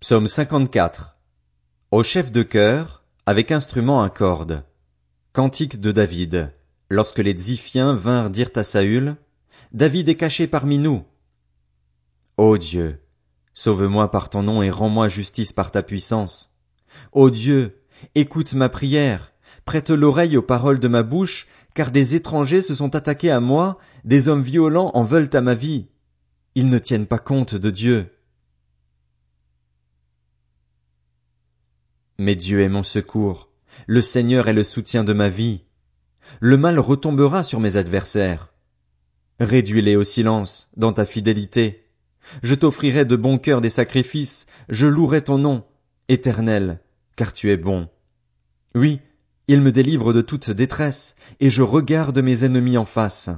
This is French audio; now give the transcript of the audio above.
Psaume 54. Au chef de chœur, avec instrument à cordes. Cantique de David. Lorsque les Ziphiens vinrent dire à Saül, David est caché parmi nous. Ô Dieu, sauve-moi par ton nom et rends-moi justice par ta puissance. Ô Dieu, écoute ma prière, prête l'oreille aux paroles de ma bouche, car des étrangers se sont attaqués à moi, des hommes violents en veulent à ma vie. Ils ne tiennent pas compte de Dieu. Mais Dieu est mon secours, le Seigneur est le soutien de ma vie. Le mal retombera sur mes adversaires. Réduis-les au silence, dans ta fidélité. Je t'offrirai de bon cœur des sacrifices, je louerai ton nom, éternel, car tu es bon. Oui, il me délivre de toute détresse, et je regarde mes ennemis en face.